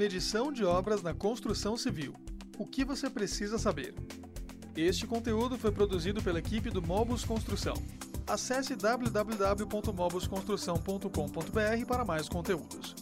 Medição de obras na construção civil. O que você precisa saber? Este conteúdo foi produzido pela equipe do Mobus Construção. Acesse www.mobusconstrução.com.br para mais conteúdos.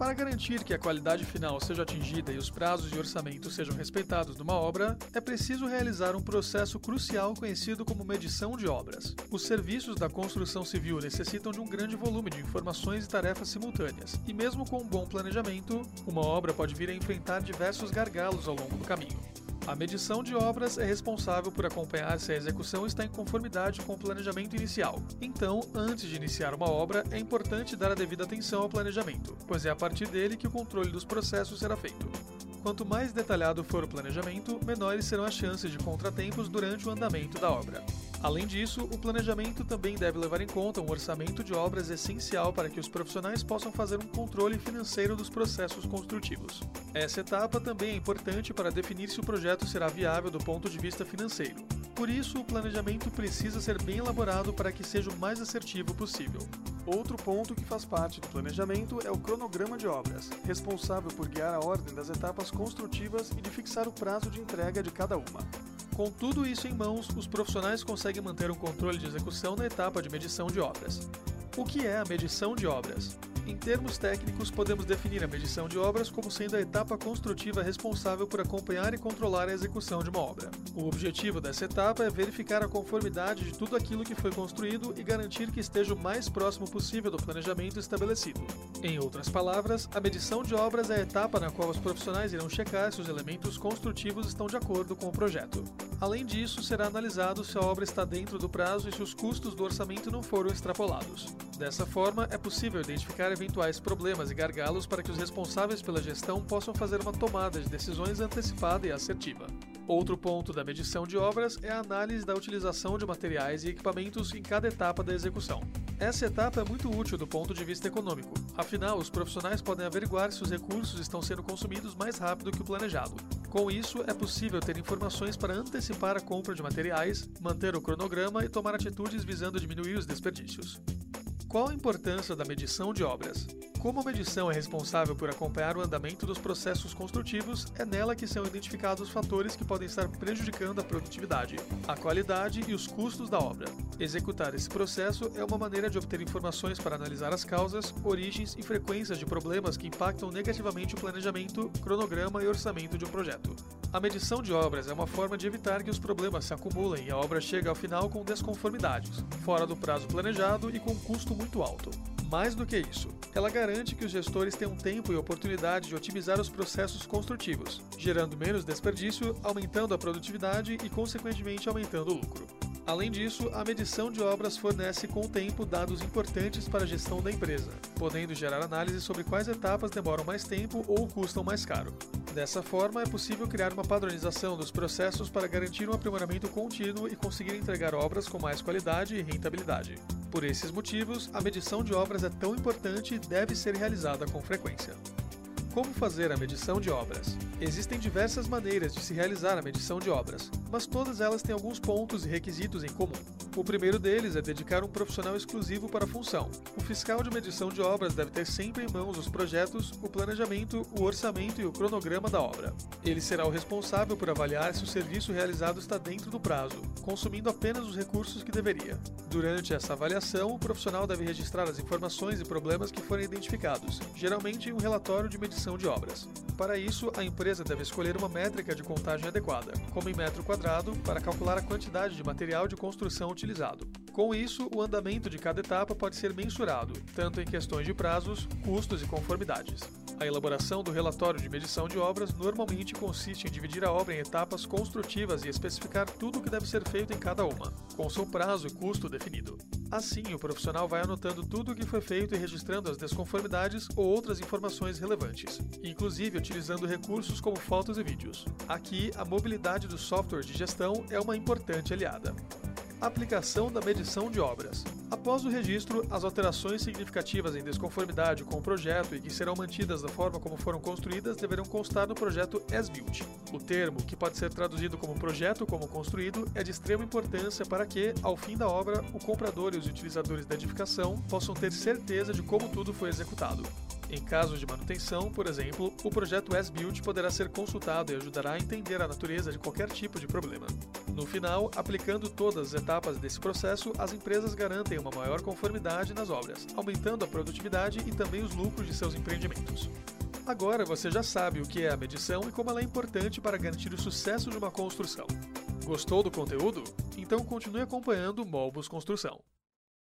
Para garantir que a qualidade final seja atingida e os prazos de orçamento sejam respeitados numa obra, é preciso realizar um processo crucial conhecido como medição de obras. Os serviços da construção civil necessitam de um grande volume de informações e tarefas simultâneas, e mesmo com um bom planejamento, uma obra pode vir a enfrentar diversos gargalos ao longo do caminho. A medição de obras é responsável por acompanhar se a execução está em conformidade com o planejamento inicial. Então, antes de iniciar uma obra, é importante dar a devida atenção ao planejamento, pois é a partir dele que o controle dos processos será feito. Quanto mais detalhado for o planejamento, menores serão as chances de contratempos durante o andamento da obra. Além disso, o planejamento também deve levar em conta um orçamento de obras essencial para que os profissionais possam fazer um controle financeiro dos processos construtivos. Essa etapa também é importante para definir se o projeto será viável do ponto de vista financeiro. Por isso, o planejamento precisa ser bem elaborado para que seja o mais assertivo possível. Outro ponto que faz parte do planejamento é o cronograma de obras, responsável por guiar a ordem das etapas construtivas e de fixar o prazo de entrega de cada uma. Com tudo isso em mãos, os profissionais conseguem manter um controle de execução na etapa de medição de obras. O que é a medição de obras? Em termos técnicos, podemos definir a medição de obras como sendo a etapa construtiva responsável por acompanhar e controlar a execução de uma obra. O objetivo dessa etapa é verificar a conformidade de tudo aquilo que foi construído e garantir que esteja o mais próximo possível do planejamento estabelecido. Em outras palavras, a medição de obras é a etapa na qual os profissionais irão checar se os elementos construtivos estão de acordo com o projeto. Além disso, será analisado se a obra está dentro do prazo e se os custos do orçamento não foram extrapolados. Dessa forma, é possível identificar eventuais problemas e gargalos para que os responsáveis pela gestão possam fazer uma tomada de decisões antecipada e assertiva. Outro ponto da medição de obras é a análise da utilização de materiais e equipamentos em cada etapa da execução. Essa etapa é muito útil do ponto de vista econômico, afinal, os profissionais podem averiguar se os recursos estão sendo consumidos mais rápido que o planejado. Com isso, é possível ter informações para antecipar a compra de materiais, manter o cronograma e tomar atitudes visando diminuir os desperdícios. Qual a importância da medição de obras? Como a medição é responsável por acompanhar o andamento dos processos construtivos, é nela que são identificados os fatores que podem estar prejudicando a produtividade, a qualidade e os custos da obra. Executar esse processo é uma maneira de obter informações para analisar as causas, origens e frequências de problemas que impactam negativamente o planejamento, cronograma e orçamento de um projeto. A medição de obras é uma forma de evitar que os problemas se acumulem e a obra chegue ao final com desconformidades, fora do prazo planejado e com custo muito alto. Mais do que isso, ela garante que os gestores tenham tempo e oportunidade de otimizar os processos construtivos, gerando menos desperdício, aumentando a produtividade e, consequentemente, aumentando o lucro. Além disso, a medição de obras fornece com o tempo dados importantes para a gestão da empresa, podendo gerar análise sobre quais etapas demoram mais tempo ou custam mais caro. Dessa forma, é possível criar uma padronização dos processos para garantir um aprimoramento contínuo e conseguir entregar obras com mais qualidade e rentabilidade. Por esses motivos, a medição de obras é tão importante e deve ser realizada com frequência. Como fazer a medição de obras? Existem diversas maneiras de se realizar a medição de obras, mas todas elas têm alguns pontos e requisitos em comum. O primeiro deles é dedicar um profissional exclusivo para a função. O fiscal de medição de obras deve ter sempre em mãos os projetos, o planejamento, o orçamento e o cronograma da obra. Ele será o responsável por avaliar se o serviço realizado está dentro do prazo, consumindo apenas os recursos que deveria. Durante essa avaliação, o profissional deve registrar as informações e problemas que forem identificados, geralmente em um relatório de medição de obras. Para isso, a empresa deve escolher uma métrica de contagem adequada, como em metro quadrado, para calcular a quantidade de material de construção utilizado. Com isso, o andamento de cada etapa pode ser mensurado, tanto em questões de prazos, custos e conformidades. A elaboração do relatório de medição de obras normalmente consiste em dividir a obra em etapas construtivas e especificar tudo o que deve ser feito em cada uma, com seu prazo e custo definido. Assim, o profissional vai anotando tudo o que foi feito e registrando as desconformidades ou outras informações relevantes, inclusive utilizando recursos como fotos e vídeos. Aqui, a mobilidade do software de gestão é uma importante aliada. Aplicação da medição de obras. Após o registro, as alterações significativas em desconformidade com o projeto e que serão mantidas da forma como foram construídas deverão constar no projeto as-built. O termo, que pode ser traduzido como projeto como construído, é de extrema importância para que, ao fim da obra, o comprador e os utilizadores da edificação possam ter certeza de como tudo foi executado. Em casos de manutenção, por exemplo, o projeto S-Build poderá ser consultado e ajudará a entender a natureza de qualquer tipo de problema. No final, aplicando todas as etapas desse processo, as empresas garantem uma maior conformidade nas obras, aumentando a produtividade e também os lucros de seus empreendimentos. Agora você já sabe o que é a medição e como ela é importante para garantir o sucesso de uma construção. Gostou do conteúdo? Então continue acompanhando o Molbus Construção.